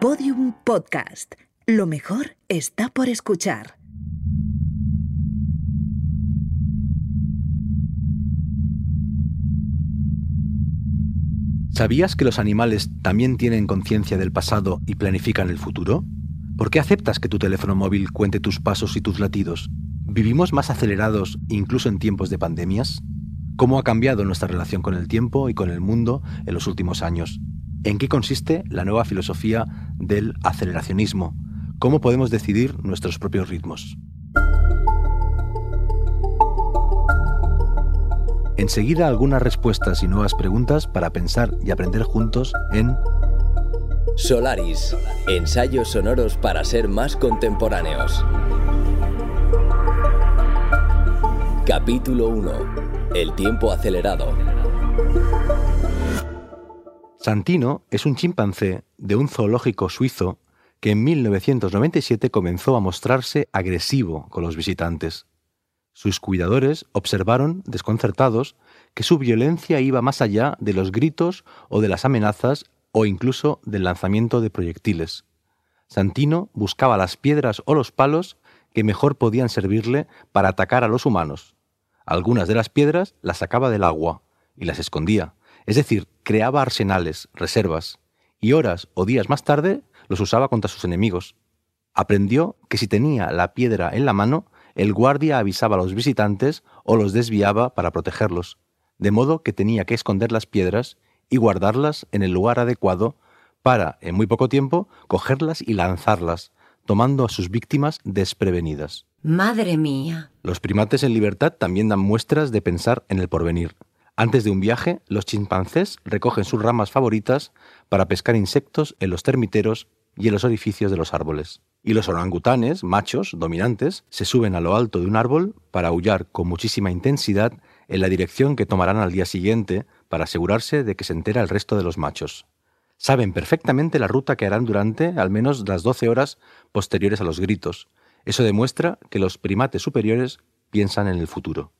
Podium Podcast. Lo mejor está por escuchar. ¿Sabías que los animales también tienen conciencia del pasado y planifican el futuro? ¿Por qué aceptas que tu teléfono móvil cuente tus pasos y tus latidos? ¿Vivimos más acelerados incluso en tiempos de pandemias? ¿Cómo ha cambiado nuestra relación con el tiempo y con el mundo en los últimos años? ¿En qué consiste la nueva filosofía del aceleracionismo? ¿Cómo podemos decidir nuestros propios ritmos? Enseguida algunas respuestas y nuevas preguntas para pensar y aprender juntos en Solaris, ensayos sonoros para ser más contemporáneos. Capítulo 1. El tiempo acelerado. Santino es un chimpancé de un zoológico suizo que en 1997 comenzó a mostrarse agresivo con los visitantes. Sus cuidadores observaron, desconcertados, que su violencia iba más allá de los gritos o de las amenazas o incluso del lanzamiento de proyectiles. Santino buscaba las piedras o los palos que mejor podían servirle para atacar a los humanos. Algunas de las piedras las sacaba del agua y las escondía, es decir, creaba arsenales, reservas, y horas o días más tarde los usaba contra sus enemigos. Aprendió que si tenía la piedra en la mano, el guardia avisaba a los visitantes o los desviaba para protegerlos, de modo que tenía que esconder las piedras y guardarlas en el lugar adecuado para, en muy poco tiempo, cogerlas y lanzarlas, tomando a sus víctimas desprevenidas. Madre mía. Los primates en libertad también dan muestras de pensar en el porvenir. Antes de un viaje, los chimpancés recogen sus ramas favoritas para pescar insectos en los termiteros y en los orificios de los árboles y los orangutanes, machos, dominantes, se suben a lo alto de un árbol para aullar con muchísima intensidad en la dirección que tomarán al día siguiente para asegurarse de que se entera el resto de los machos. Saben perfectamente la ruta que harán durante al menos las 12 horas posteriores a los gritos. Eso demuestra que los primates superiores piensan en el futuro.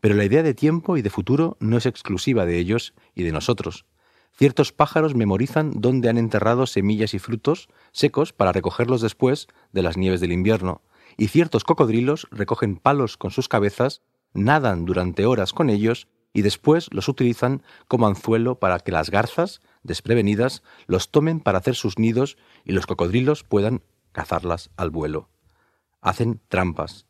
Pero la idea de tiempo y de futuro no es exclusiva de ellos y de nosotros. Ciertos pájaros memorizan dónde han enterrado semillas y frutos secos para recogerlos después de las nieves del invierno, y ciertos cocodrilos recogen palos con sus cabezas, nadan durante horas con ellos y después los utilizan como anzuelo para que las garzas, desprevenidas, los tomen para hacer sus nidos y los cocodrilos puedan cazarlas al vuelo. Hacen trampas,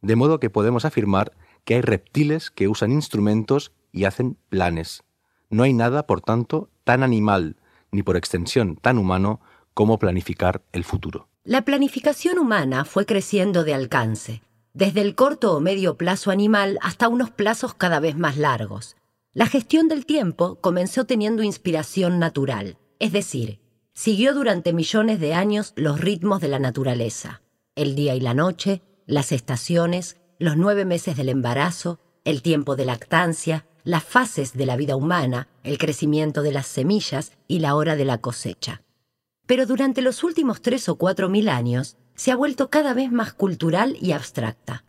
de modo que podemos afirmar que hay reptiles que usan instrumentos y hacen planes. No hay nada, por tanto, tan animal, ni por extensión tan humano, como planificar el futuro. La planificación humana fue creciendo de alcance, desde el corto o medio plazo animal hasta unos plazos cada vez más largos. La gestión del tiempo comenzó teniendo inspiración natural, es decir, siguió durante millones de años los ritmos de la naturaleza, el día y la noche, las estaciones, los nueve meses del embarazo, el tiempo de lactancia, las fases de la vida humana, el crecimiento de las semillas y la hora de la cosecha. Pero durante los últimos tres o cuatro mil años se ha vuelto cada vez más cultural y abstracta.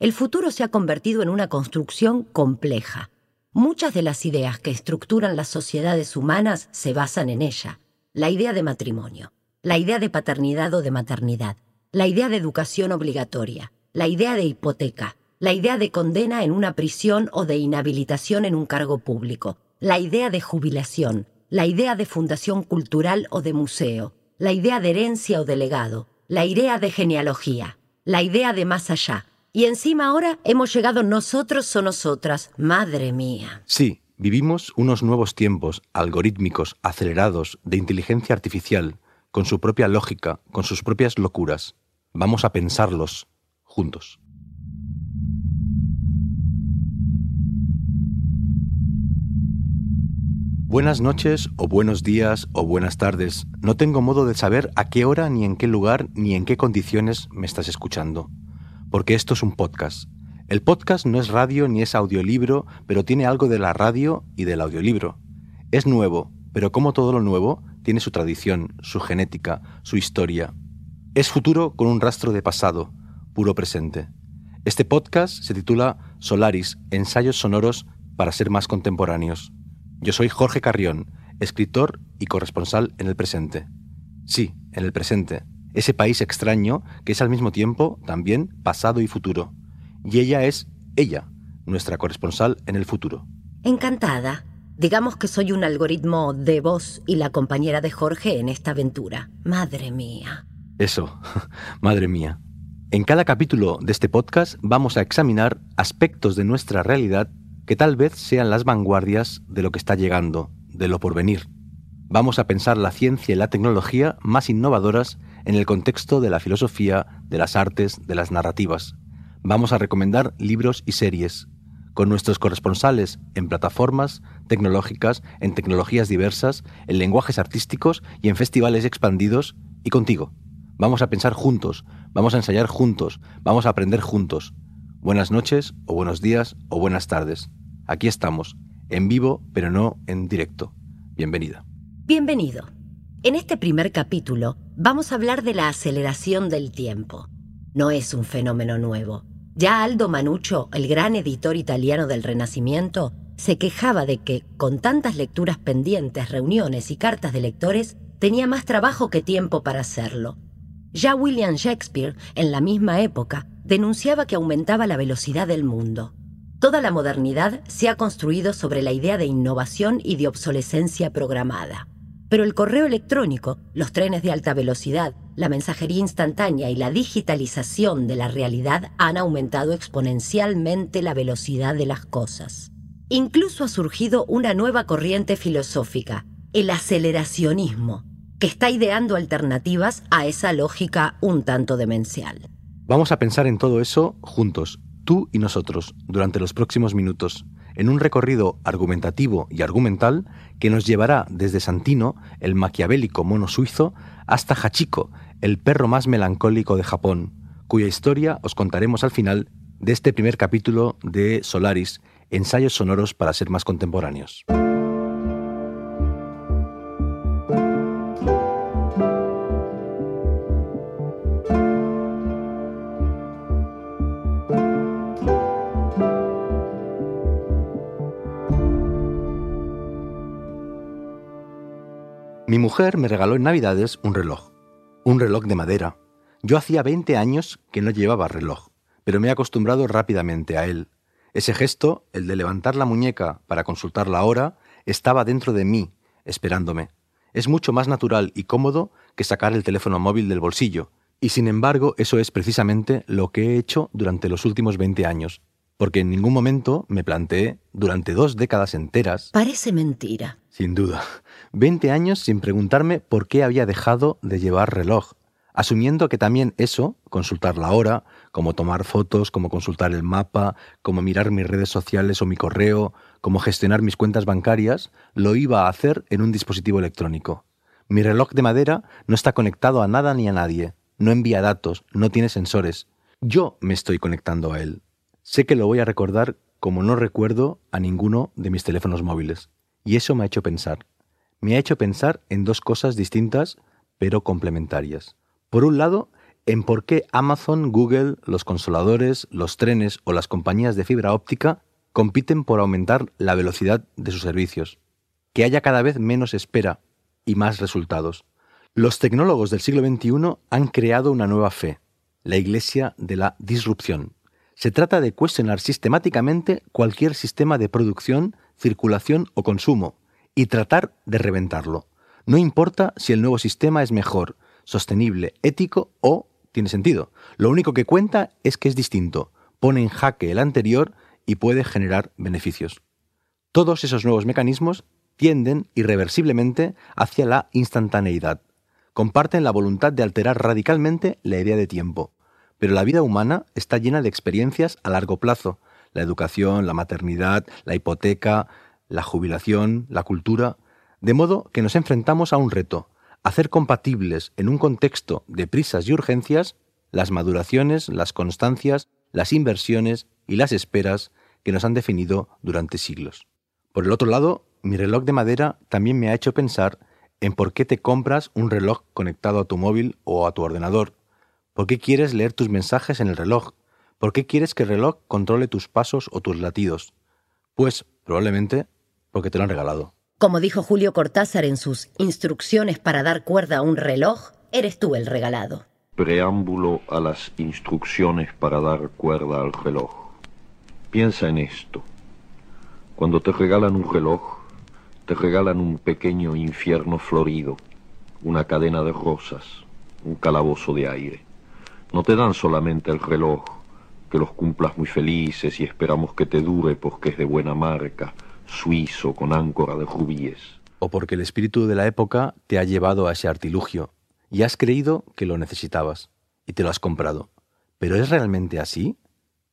El futuro se ha convertido en una construcción compleja. Muchas de las ideas que estructuran las sociedades humanas se basan en ella. La idea de matrimonio, la idea de paternidad o de maternidad, la idea de educación obligatoria, la idea de hipoteca, la idea de condena en una prisión o de inhabilitación en un cargo público, la idea de jubilación, la idea de fundación cultural o de museo, la idea de herencia o de legado, la idea de genealogía, la idea de más allá. Y encima ahora hemos llegado nosotros o nosotras, madre mía. Sí, vivimos unos nuevos tiempos algorítmicos, acelerados, de inteligencia artificial, con su propia lógica, con sus propias locuras. Vamos a pensarlos juntos. Buenas noches o buenos días o buenas tardes. No tengo modo de saber a qué hora ni en qué lugar ni en qué condiciones me estás escuchando. Porque esto es un podcast. El podcast no es radio ni es audiolibro, pero tiene algo de la radio y del audiolibro. Es nuevo, pero como todo lo nuevo, tiene su tradición, su genética, su historia. Es futuro con un rastro de pasado, puro presente. Este podcast se titula Solaris, ensayos sonoros para ser más contemporáneos. Yo soy Jorge Carrión, escritor y corresponsal en el presente. Sí, en el presente, ese país extraño que es al mismo tiempo también pasado y futuro. Y ella es ella, nuestra corresponsal en el futuro. Encantada. Digamos que soy un algoritmo de voz y la compañera de Jorge en esta aventura. Madre mía. Eso, madre mía. En cada capítulo de este podcast vamos a examinar aspectos de nuestra realidad que tal vez sean las vanguardias de lo que está llegando, de lo por venir. Vamos a pensar la ciencia y la tecnología más innovadoras en el contexto de la filosofía, de las artes, de las narrativas. Vamos a recomendar libros y series, con nuestros corresponsales en plataformas tecnológicas, en tecnologías diversas, en lenguajes artísticos y en festivales expandidos, y contigo. Vamos a pensar juntos, vamos a ensayar juntos, vamos a aprender juntos. Buenas noches, o buenos días, o buenas tardes. Aquí estamos, en vivo, pero no en directo. Bienvenida. Bienvenido. En este primer capítulo vamos a hablar de la aceleración del tiempo. No es un fenómeno nuevo. Ya Aldo Manuccio, el gran editor italiano del Renacimiento, se quejaba de que, con tantas lecturas pendientes, reuniones y cartas de lectores, tenía más trabajo que tiempo para hacerlo. Ya William Shakespeare, en la misma época, denunciaba que aumentaba la velocidad del mundo. Toda la modernidad se ha construido sobre la idea de innovación y de obsolescencia programada. Pero el correo electrónico, los trenes de alta velocidad, la mensajería instantánea y la digitalización de la realidad han aumentado exponencialmente la velocidad de las cosas. Incluso ha surgido una nueva corriente filosófica, el aceleracionismo, está ideando alternativas a esa lógica un tanto demencial. Vamos a pensar en todo eso juntos, tú y nosotros, durante los próximos minutos en un recorrido argumentativo y argumental que nos llevará desde Santino, el maquiavélico mono suizo, hasta Hachiko, el perro más melancólico de Japón, cuya historia os contaremos al final de este primer capítulo de Solaris, ensayos sonoros para ser más contemporáneos. Mujer me regaló en Navidades un reloj, un reloj de madera. Yo hacía 20 años que no llevaba reloj, pero me he acostumbrado rápidamente a él. Ese gesto, el de levantar la muñeca para consultar la hora, estaba dentro de mí, esperándome. Es mucho más natural y cómodo que sacar el teléfono móvil del bolsillo, y sin embargo eso es precisamente lo que he hecho durante los últimos 20 años, porque en ningún momento me planteé, durante dos décadas enteras... Parece mentira. Sin duda. 20 años sin preguntarme por qué había dejado de llevar reloj, asumiendo que también eso, consultar la hora, como tomar fotos, como consultar el mapa, como mirar mis redes sociales o mi correo, como gestionar mis cuentas bancarias, lo iba a hacer en un dispositivo electrónico. Mi reloj de madera no está conectado a nada ni a nadie, no envía datos, no tiene sensores. Yo me estoy conectando a él. Sé que lo voy a recordar como no recuerdo a ninguno de mis teléfonos móviles. Y eso me ha hecho pensar. Me ha hecho pensar en dos cosas distintas pero complementarias. Por un lado, en por qué Amazon, Google, los consoladores, los trenes o las compañías de fibra óptica compiten por aumentar la velocidad de sus servicios. Que haya cada vez menos espera y más resultados. Los tecnólogos del siglo XXI han creado una nueva fe, la Iglesia de la Disrupción. Se trata de cuestionar sistemáticamente cualquier sistema de producción, circulación o consumo y tratar de reventarlo. No importa si el nuevo sistema es mejor, sostenible, ético o tiene sentido. Lo único que cuenta es que es distinto, pone en jaque el anterior y puede generar beneficios. Todos esos nuevos mecanismos tienden irreversiblemente hacia la instantaneidad. Comparten la voluntad de alterar radicalmente la idea de tiempo. Pero la vida humana está llena de experiencias a largo plazo. La educación, la maternidad, la hipoteca, la jubilación, la cultura. De modo que nos enfrentamos a un reto, hacer compatibles en un contexto de prisas y urgencias las maduraciones, las constancias, las inversiones y las esperas que nos han definido durante siglos. Por el otro lado, mi reloj de madera también me ha hecho pensar en por qué te compras un reloj conectado a tu móvil o a tu ordenador ¿Por qué quieres leer tus mensajes en el reloj? ¿Por qué quieres que el reloj controle tus pasos o tus latidos? Pues probablemente porque te lo han regalado. Como dijo Julio Cortázar en sus Instrucciones para dar cuerda a un reloj, eres tú el regalado. Preámbulo a las instrucciones para dar cuerda al reloj. Piensa en esto. Cuando te regalan un reloj, te regalan un pequeño infierno florido, una cadena de rosas, un calabozo de aire. No te dan solamente el reloj, que los cumplas muy felices y esperamos que te dure porque es de buena marca, suizo, con áncora de rubíes. O porque el espíritu de la época te ha llevado a ese artilugio y has creído que lo necesitabas y te lo has comprado. ¿Pero es realmente así?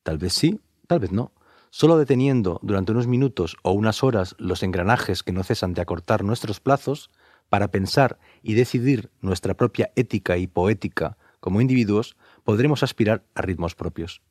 Tal vez sí, tal vez no. Solo deteniendo durante unos minutos o unas horas los engranajes que no cesan de acortar nuestros plazos, para pensar y decidir nuestra propia ética y poética como individuos, podremos aspirar a ritmos propios,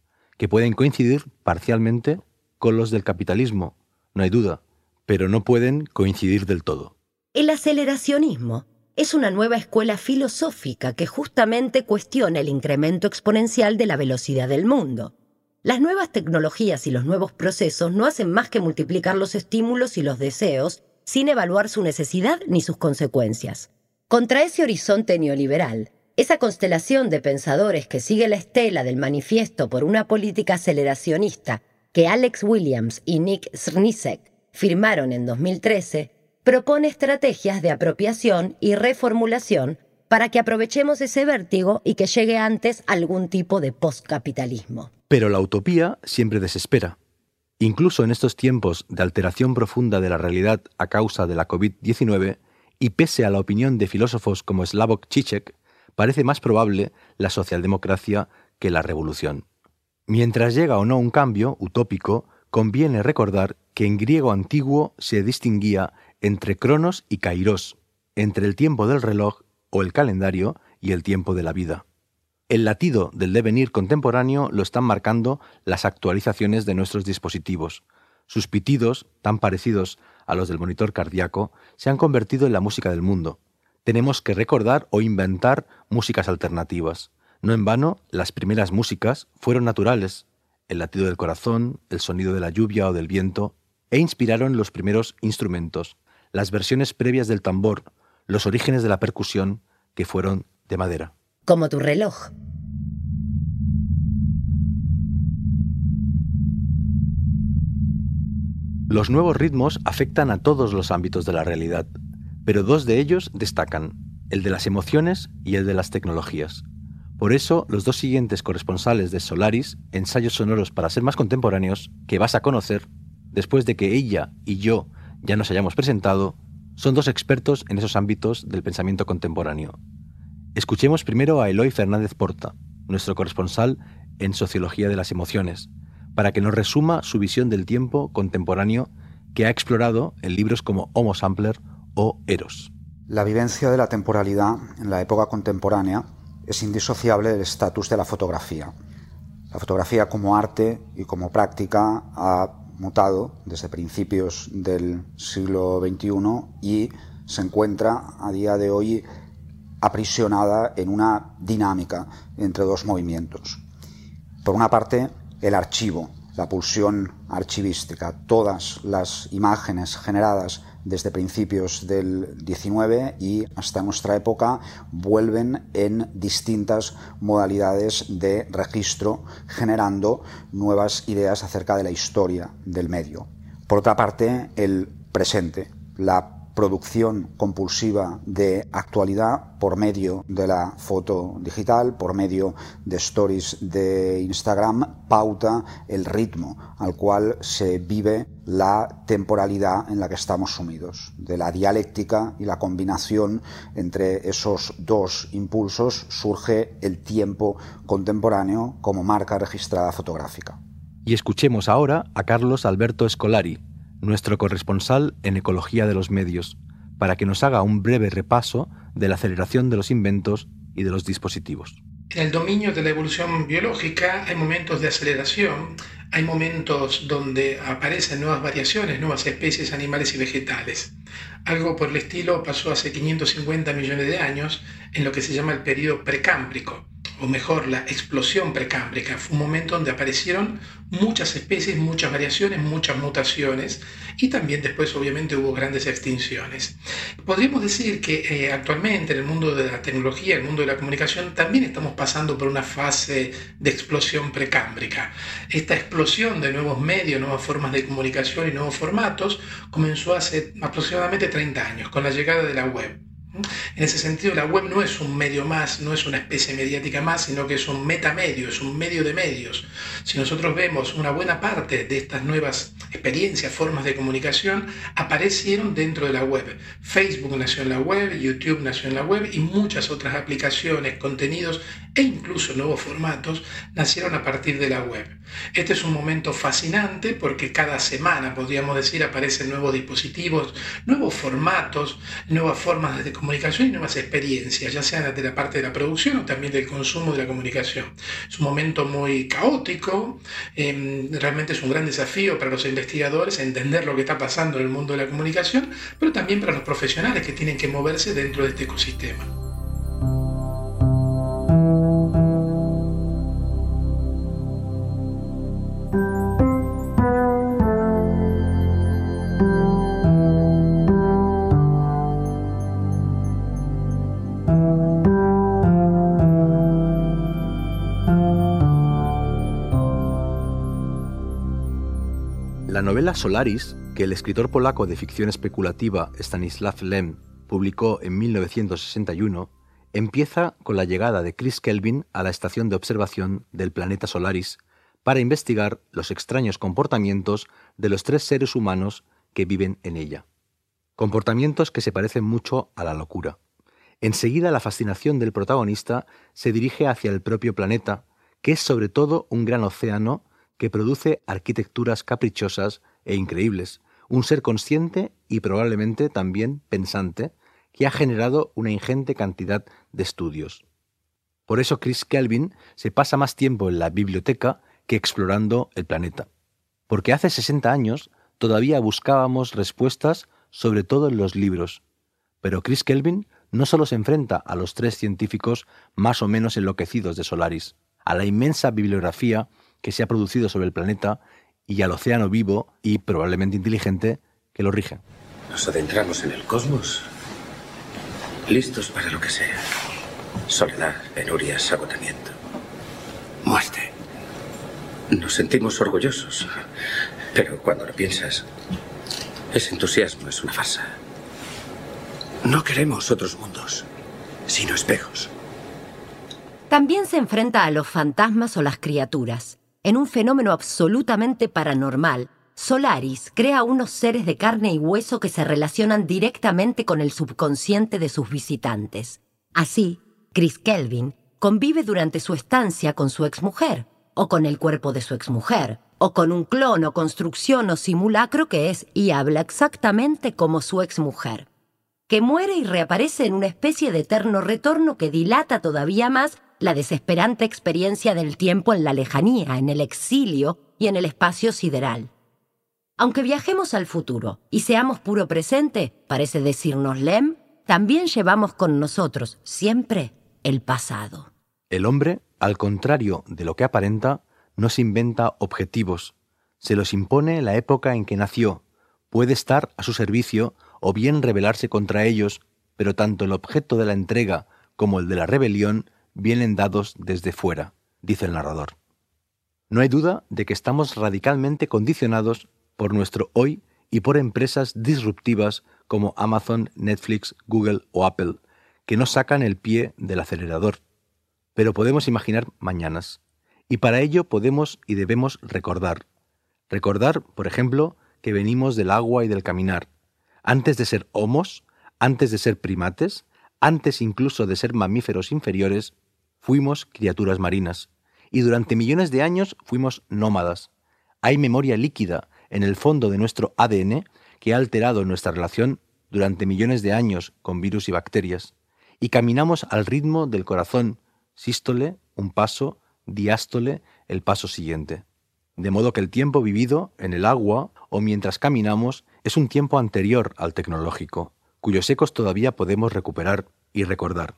que pueden coincidir parcialmente con los del capitalismo, no hay duda, pero no pueden coincidir del todo. El aceleracionismo es una nueva escuela filosófica que justamente cuestiona el incremento exponencial de la velocidad del mundo. Las nuevas tecnologías y los nuevos procesos no hacen más que multiplicar los estímulos y los deseos sin evaluar su necesidad ni sus consecuencias. Contra ese horizonte neoliberal, esa constelación de pensadores que sigue la estela del manifiesto por una política aceleracionista que Alex Williams y Nick Srnicek firmaron en 2013, propone estrategias de apropiación y reformulación para que aprovechemos ese vértigo y que llegue antes algún tipo de postcapitalismo. Pero la utopía siempre desespera. Incluso en estos tiempos de alteración profunda de la realidad a causa de la COVID-19, y pese a la opinión de filósofos como Slavoj Žižek, parece más probable la socialdemocracia que la revolución. Mientras llega o no un cambio utópico, conviene recordar que en griego antiguo se distinguía entre cronos y kairos, entre el tiempo del reloj o el calendario y el tiempo de la vida. El latido del devenir contemporáneo lo están marcando las actualizaciones de nuestros dispositivos. Sus pitidos, tan parecidos a los del monitor cardíaco, se han convertido en la música del mundo. Tenemos que recordar o inventar músicas alternativas. No en vano, las primeras músicas fueron naturales, el latido del corazón, el sonido de la lluvia o del viento, e inspiraron los primeros instrumentos, las versiones previas del tambor, los orígenes de la percusión, que fueron de madera. Como tu reloj. Los nuevos ritmos afectan a todos los ámbitos de la realidad, pero dos de ellos destacan, el de las emociones y el de las tecnologías. Por eso, los dos siguientes corresponsales de Solaris, ensayos sonoros para ser más contemporáneos, que vas a conocer, después de que ella y yo ya nos hayamos presentado, son dos expertos en esos ámbitos del pensamiento contemporáneo. Escuchemos primero a Eloy Fernández Porta, nuestro corresponsal en Sociología de las Emociones, para que nos resuma su visión del tiempo contemporáneo que ha explorado en libros como Homo Sampler La vivencia de la temporalidad en la época contemporánea es indisociable del estatus de la fotografía. La fotografía como arte y como práctica ha mutado desde principios del siglo XXI y se encuentra a día de hoy aprisionada en una dinámica entre dos movimientos. Por una parte, el archivo, la pulsión archivística, todas las imágenes generadas desde principios del 19 y hasta nuestra época vuelven en distintas modalidades de registro, generando nuevas ideas acerca de la historia del medio. Por otra parte, el presente, la producción compulsiva de actualidad por medio de la foto digital, por medio de stories de Instagram, pauta el ritmo al cual se vive la temporalidad en la que estamos sumidos. De la dialéctica y la combinación entre esos dos impulsos surge el tiempo contemporáneo como marca registrada fotográfica. Y escuchemos ahora a Carlos Alberto Escolari, nuestro corresponsal en Ecología de los Medios, para que nos haga un breve repaso de la aceleración de los inventos y de los dispositivos. En el dominio de la evolución biológica hay momentos de aceleración, hay momentos donde aparecen nuevas variaciones, nuevas especies animales y vegetales. Algo por el estilo pasó hace 550 millones de años en lo que se llama el periodo precámbrico, o mejor, la explosión precámbrica. Fue un momento donde aparecieron muchas especies, muchas variaciones, muchas mutaciones y también después obviamente hubo grandes extinciones. Podríamos decir que eh, actualmente en el mundo de la tecnología, el mundo de la comunicación, también estamos pasando por una fase de explosión precámbrica. Esta explosión de nuevos medios, nuevas formas de comunicación y nuevos formatos comenzó hace aproximadamente 30 años con la llegada de la web. En ese sentido, la web no es un medio más, no es una especie mediática más, sino que es un metamedio, es un medio de medios. Si nosotros vemos una buena parte de estas nuevas experiencias, formas de comunicación, aparecieron dentro de la web. Facebook nació en la web, YouTube nació en la web y muchas otras aplicaciones, contenidos e incluso nuevos formatos nacieron a partir de la web. Este es un momento fascinante porque cada semana, podríamos decir, aparecen nuevos dispositivos, nuevos formatos, nuevas formas de comunicación y nuevas experiencias, ya sean de la parte de la producción o también del consumo de la comunicación. Es un momento muy caótico, em, realmente es un gran desafío para los investigadores entender lo que está pasando en el mundo de la comunicación, pero también para los profesionales que tienen que moverse dentro de este ecosistema. Solaris, que el escritor polaco de ficción especulativa Stanisław Lem publicó en 1961, empieza con la llegada de Chris Kelvin a la estación de observación del planeta Solaris para investigar los extraños comportamientos de los tres seres humanos que viven en ella. Comportamientos que se parecen mucho a la locura. Enseguida la fascinación del protagonista se dirige hacia el propio planeta, que es sobre todo un gran océano que produce arquitecturas caprichosas e increíbles, un ser consciente y probablemente también pensante, que ha generado una ingente cantidad de estudios. Por eso Chris Kelvin se pasa más tiempo en la biblioteca que explorando el planeta. Porque hace 60 años todavía buscábamos respuestas sobre todo en los libros. Pero Chris Kelvin no solo se enfrenta a los tres científicos más o menos enloquecidos de Solaris, a la inmensa bibliografía que se ha producido sobre el planeta y al océano vivo y probablemente inteligente que lo rige. Nos adentramos en el cosmos, listos para lo que sea. Soledad, penurias, agotamiento, muerte. Nos sentimos orgullosos, pero cuando lo piensas, ese entusiasmo es una farsa. No queremos otros mundos, sino espejos. También se enfrenta a los fantasmas o las criaturas. En un fenómeno absolutamente paranormal, Solaris crea unos seres de carne y hueso que se relacionan directamente con el subconsciente de sus visitantes. Así, Chris Kelvin convive durante su estancia con su exmujer, o con el cuerpo de su exmujer, o con un clon o construcción o simulacro que es y habla exactamente como su exmujer, que muere y reaparece en una especie de eterno retorno que dilata todavía más la desesperante experiencia del tiempo en la lejanía, en el exilio y en el espacio sideral. Aunque viajemos al futuro y seamos puro presente, parece decirnos Lem, también llevamos con nosotros siempre el pasado. El hombre, al contrario de lo que aparenta, no se inventa objetivos, se los impone la época en que nació, puede estar a su servicio o bien rebelarse contra ellos, pero tanto el objeto de la entrega como el de la rebelión vienen dados desde fuera, dice el narrador. No hay duda de que estamos radicalmente condicionados por nuestro hoy y por empresas disruptivas como Amazon, Netflix, Google o Apple, que no sacan el pie del acelerador. Pero podemos imaginar mañanas. Y para ello podemos y debemos recordar. Recordar, por ejemplo, que venimos del agua y del caminar. Antes de ser homos, antes de ser primates, antes incluso de ser mamíferos inferiores, fuimos criaturas marinas, y durante millones de años fuimos nómadas. Hay memoria líquida en el fondo de nuestro ADN que ha alterado nuestra relación durante millones de años con virus y bacterias, y caminamos al ritmo del corazón, sístole, un paso, diástole, el paso siguiente. De modo que el tiempo vivido en el agua o mientras caminamos es un tiempo anterior al tecnológico, cuyos ecos todavía podemos recuperar y recordar.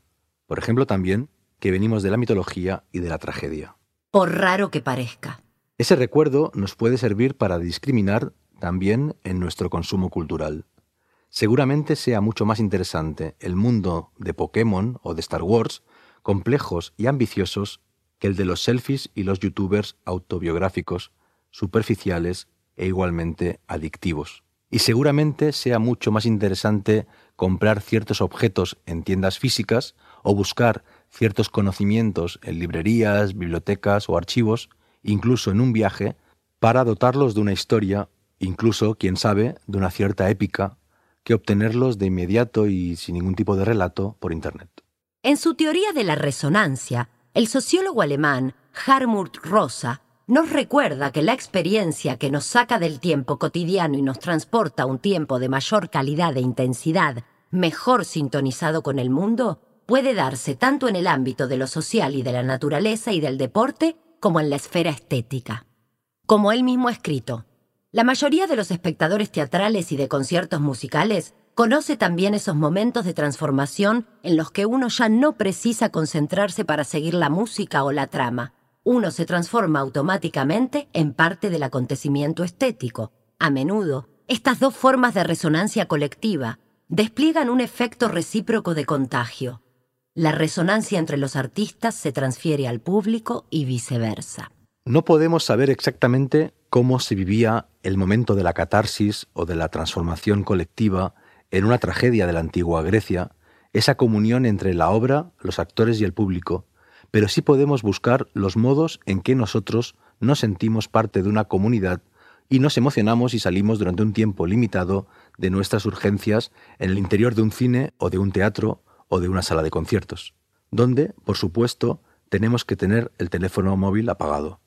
Por ejemplo, también que venimos de la mitología y de la tragedia. Por raro que parezca. Ese recuerdo nos puede servir para discriminar también en nuestro consumo cultural. Seguramente sea mucho más interesante el mundo de Pokémon o de Star Wars, complejos y ambiciosos, que el de los selfies y los youtubers autobiográficos, superficiales e igualmente adictivos. Y seguramente sea mucho más interesante comprar ciertos objetos en tiendas físicas o buscar ciertos conocimientos en librerías, bibliotecas o archivos, incluso en un viaje, para dotarlos de una historia, incluso, quién sabe, de una cierta épica, que obtenerlos de inmediato y sin ningún tipo de relato por Internet. En su teoría de la resonancia, el sociólogo alemán Harmut Rosa nos recuerda que la experiencia que nos saca del tiempo cotidiano y nos transporta a un tiempo de mayor calidad e intensidad, mejor sintonizado con el mundo, puede darse tanto en el ámbito de lo social y de la naturaleza y del deporte como en la esfera estética. Como él mismo ha escrito, la mayoría de los espectadores teatrales y de conciertos musicales conoce también esos momentos de transformación en los que uno ya no precisa concentrarse para seguir la música o la trama. Uno se transforma automáticamente en parte del acontecimiento estético. A menudo, estas dos formas de resonancia colectiva despliegan un efecto recíproco de contagio. La resonancia entre los artistas se transfiere al público y viceversa. No podemos saber exactamente cómo se vivía el momento de la catarsis o de la transformación colectiva en una tragedia de la antigua Grecia, esa comunión entre la obra, los actores y el público, pero sí podemos buscar los modos en que nosotros nos sentimos parte de una comunidad y nos emocionamos y salimos durante un tiempo limitado de nuestras urgencias en el interior de un cine o de un teatro o de una sala de conciertos, donde, por supuesto, tenemos que tener el teléfono móvil apagado.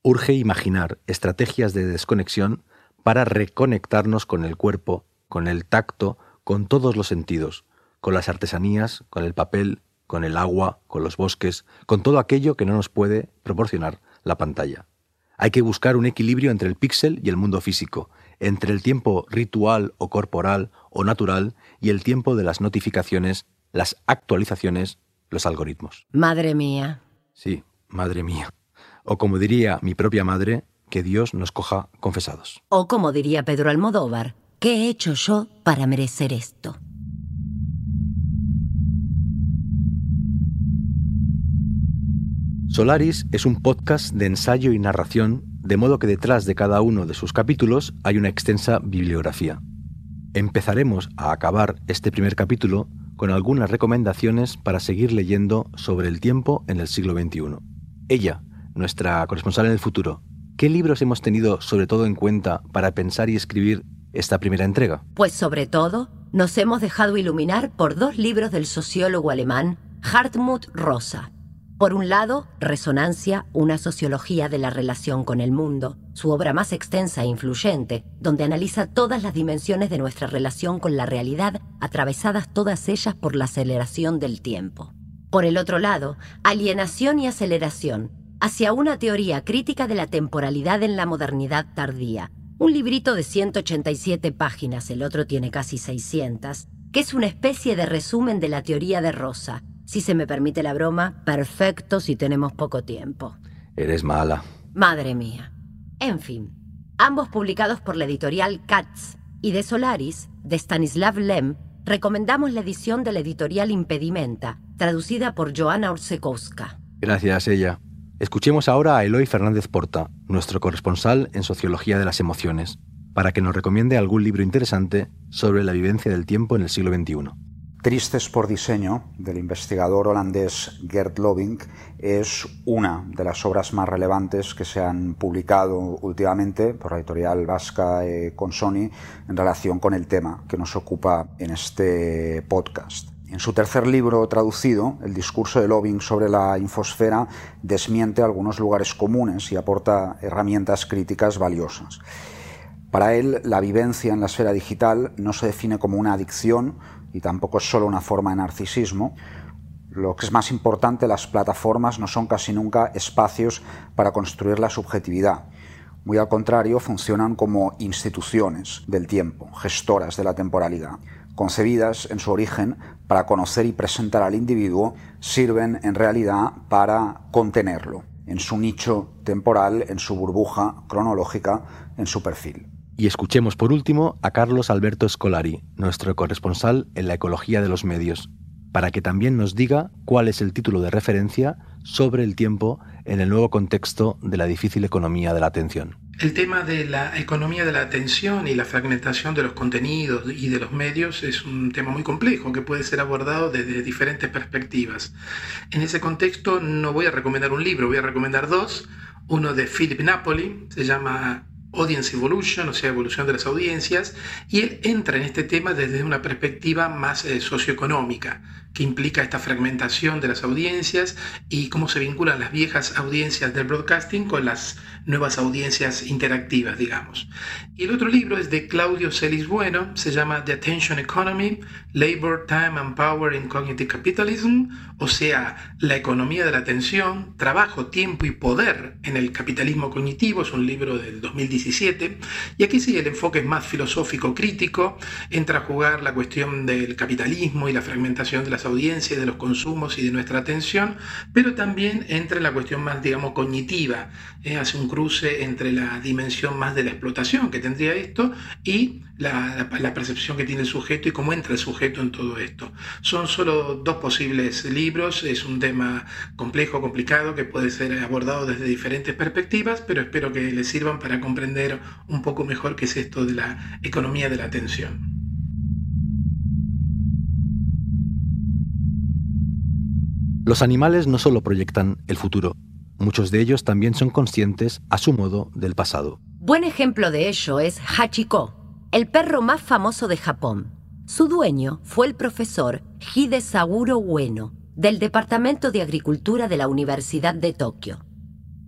Urge imaginar estrategias de desconexión para reconectarnos con el cuerpo, con el tacto, con todos los sentidos, con las artesanías, con el papel, con el agua, con los bosques, con todo aquello que no nos puede proporcionar la pantalla. Hay que buscar un equilibrio entre el píxel y el mundo físico, entre el tiempo ritual o corporal o natural y el tiempo de las notificaciones las actualizaciones, los algoritmos. Madre mía. Sí, madre mía. O como diría mi propia madre, que Dios nos coja confesados. O como diría Pedro Almodóvar, ¿qué he hecho yo para merecer esto? Solaris es un podcast de ensayo y narración, de modo que detrás de cada uno de sus capítulos hay una extensa bibliografía. Empezaremos a acabar este primer capítulo con algunas recomendaciones para seguir leyendo sobre el tiempo en el siglo XXI. Ella, nuestra corresponsal en el futuro, ¿qué libros hemos tenido sobre todo en cuenta para pensar y escribir esta primera entrega? Pues sobre todo, nos hemos dejado iluminar por dos libros del sociólogo alemán Hartmut Rosa, por un lado, Resonancia, una sociología de la relación con el mundo, su obra más extensa e influyente, donde analiza todas las dimensiones de nuestra relación con la realidad, atravesadas todas ellas por la aceleración del tiempo. Por el otro lado, Alienación y Aceleración, hacia una teoría crítica de la temporalidad en la modernidad tardía, un librito de 187 páginas, el otro tiene casi 600, que es una especie de resumen de la teoría de Rosa, si se me permite la broma, perfecto si tenemos poco tiempo. Eres mala. Madre mía. En fin, ambos publicados por la editorial Katz y de Solaris, de Stanislav Lem, recomendamos la edición de la editorial Impedimenta, traducida por Joana Orsekowska. Gracias, ella. Escuchemos ahora a Eloy Fernández Porta, nuestro corresponsal en Sociología de las Emociones, para que nos recomiende algún libro interesante sobre la vivencia del tiempo en el siglo XXI. Tristes por diseño, del investigador holandés Gert Loving, es una de las obras más relevantes que se han publicado últimamente por la editorial vasca eh, con Sony en relación con el tema que nos ocupa en este podcast. En su tercer libro traducido, el discurso de Loving sobre la infosfera desmiente algunos lugares comunes y aporta herramientas críticas valiosas. Para él, la vivencia en la esfera digital no se define como una adicción, y tampoco es solo una forma de narcisismo. Lo que es más importante, las plataformas no son casi nunca espacios para construir la subjetividad. Muy al contrario, funcionan como instituciones del tiempo, gestoras de la temporalidad. concebidas en su origen para conocer y presentar al individuo, sirven en realidad para contenerlo en su nicho temporal, en su burbuja cronológica, en su perfil. Y escuchemos por último a Carlos Alberto Scolari, nuestro corresponsal en la ecología de los medios, para que también nos diga cuál es el título de referencia sobre el tiempo en el nuevo contexto de la difícil economía de la atención. El tema de la economía de la atención y la fragmentación de los contenidos y de los medios es un tema muy complejo que puede ser abordado desde diferentes perspectivas. En ese contexto no voy a recomendar un libro, voy a recomendar dos. Uno de Philip Napoli, se llama Audience Evolution, o sea, evolución de las audiencias, y él entra en este tema desde una perspectiva más eh, socioeconómica, que implica esta fragmentación de las audiencias y cómo se vinculan las viejas audiencias del broadcasting con las nuevas audiencias interactivas, digamos. Y el otro libro es de Claudio Celis Bueno, se llama The Attention Economy, Labor, Time and Power in Cognitive Capitalism, o sea, la economía de la atención, trabajo, tiempo y poder en el capitalismo cognitivo, es un libro del 2017, y aquí sí el enfoque es más filosófico crítico, entra a jugar la cuestión del capitalismo y la fragmentación de las audiencias, de los consumos y de nuestra atención, pero también entra en la cuestión más, digamos, cognitiva, ¿eh? hace un cruce entre la dimensión más de la explotación que tendría esto y la, percepción que tiene el sujeto y cómo entra el sujeto en todo esto. Son solo dos posibles libros, es un tema complejo, complicado, que puede ser abordado desde diferentes perspectivas, pero espero que les sirvan para comprender un poco mejor qué es esto de la economía de la atención. Los animales no solo proyectan el futuro, muchos de ellos también son conscientes, a su modo, del pasado. Buen ejemplo de ello es Hachiko, el perro más famoso de Japón. Su dueño fue el profesor Hide Saguro Ueno, del Departamento de Agricultura de la Universidad de Tokio.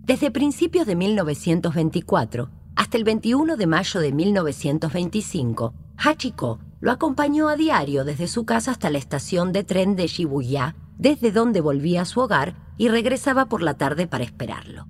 Desde principios de 1924 hasta el 21 de mayo de 1925, Hachiko lo acompañó a diario desde su casa hasta la estación de tren de Shibuya desde donde volvía a su hogar y regresaba por la tarde para esperarlo.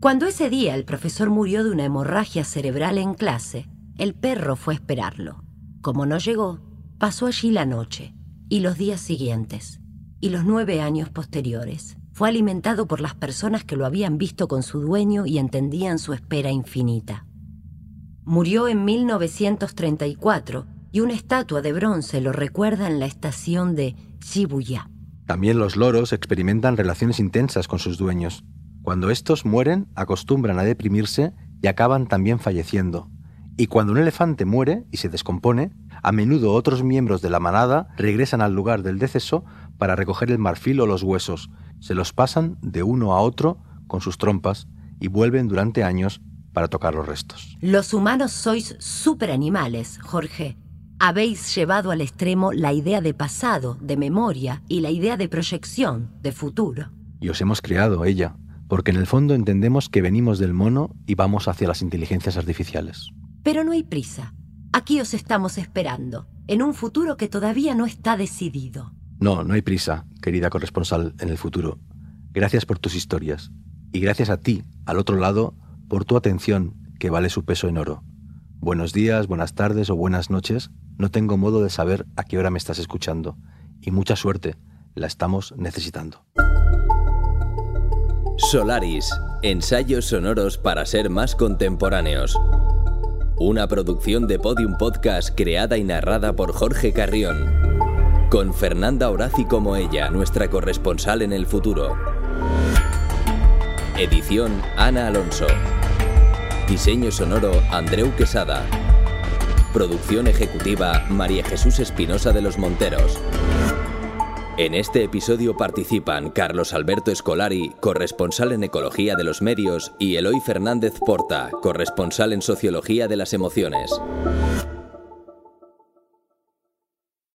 Cuando ese día el profesor murió de una hemorragia cerebral en clase, el perro fue a esperarlo. Como no llegó, pasó allí la noche y los días siguientes y los nueve años posteriores. Fue alimentado por las personas que lo habían visto con su dueño y entendían su espera infinita. Murió en 1934 y una estatua de bronce lo recuerda en la estación de Shibuya. También los loros experimentan relaciones intensas con sus dueños. Cuando estos mueren, acostumbran a deprimirse y acaban también falleciendo. Y cuando un elefante muere y se descompone, a menudo otros miembros de la manada regresan al lugar del deceso para recoger el marfil o los huesos, se los pasan de uno a otro con sus trompas y vuelven durante años para tocar los restos. Los humanos sois superanimales, Jorge, habéis llevado al extremo la idea de pasado, de memoria y la idea de proyección, de futuro. Y os hemos creado ella, porque en el fondo entendemos que venimos del mono y vamos hacia las inteligencias artificiales. Pero no hay prisa. Aquí os estamos esperando, en un futuro que todavía no está decidido. No, no hay prisa, querida corresponsal en el futuro. Gracias por tus historias. Y gracias a ti, al otro lado, por tu atención, que vale su peso en oro. Buenos días, buenas tardes o buenas noches no tengo modo de saber a qué hora me estás escuchando. Y mucha suerte, la estamos necesitando. Solaris, ensayos sonoros para ser más contemporáneos. Una producción de Podium Podcast creada y narrada por Jorge Carrión. Con Fernanda Horaci como ella, nuestra corresponsal en el futuro. Edición Ana Alonso. Diseño sonoro Andreu Quesada. Producción ejecutiva María Jesús Espinosa de los Monteros. En este episodio participan Carlos Alberto Escolari, corresponsal en Ecología de los Medios, y Eloy Fernández Porta, corresponsal en Sociología de las Emociones.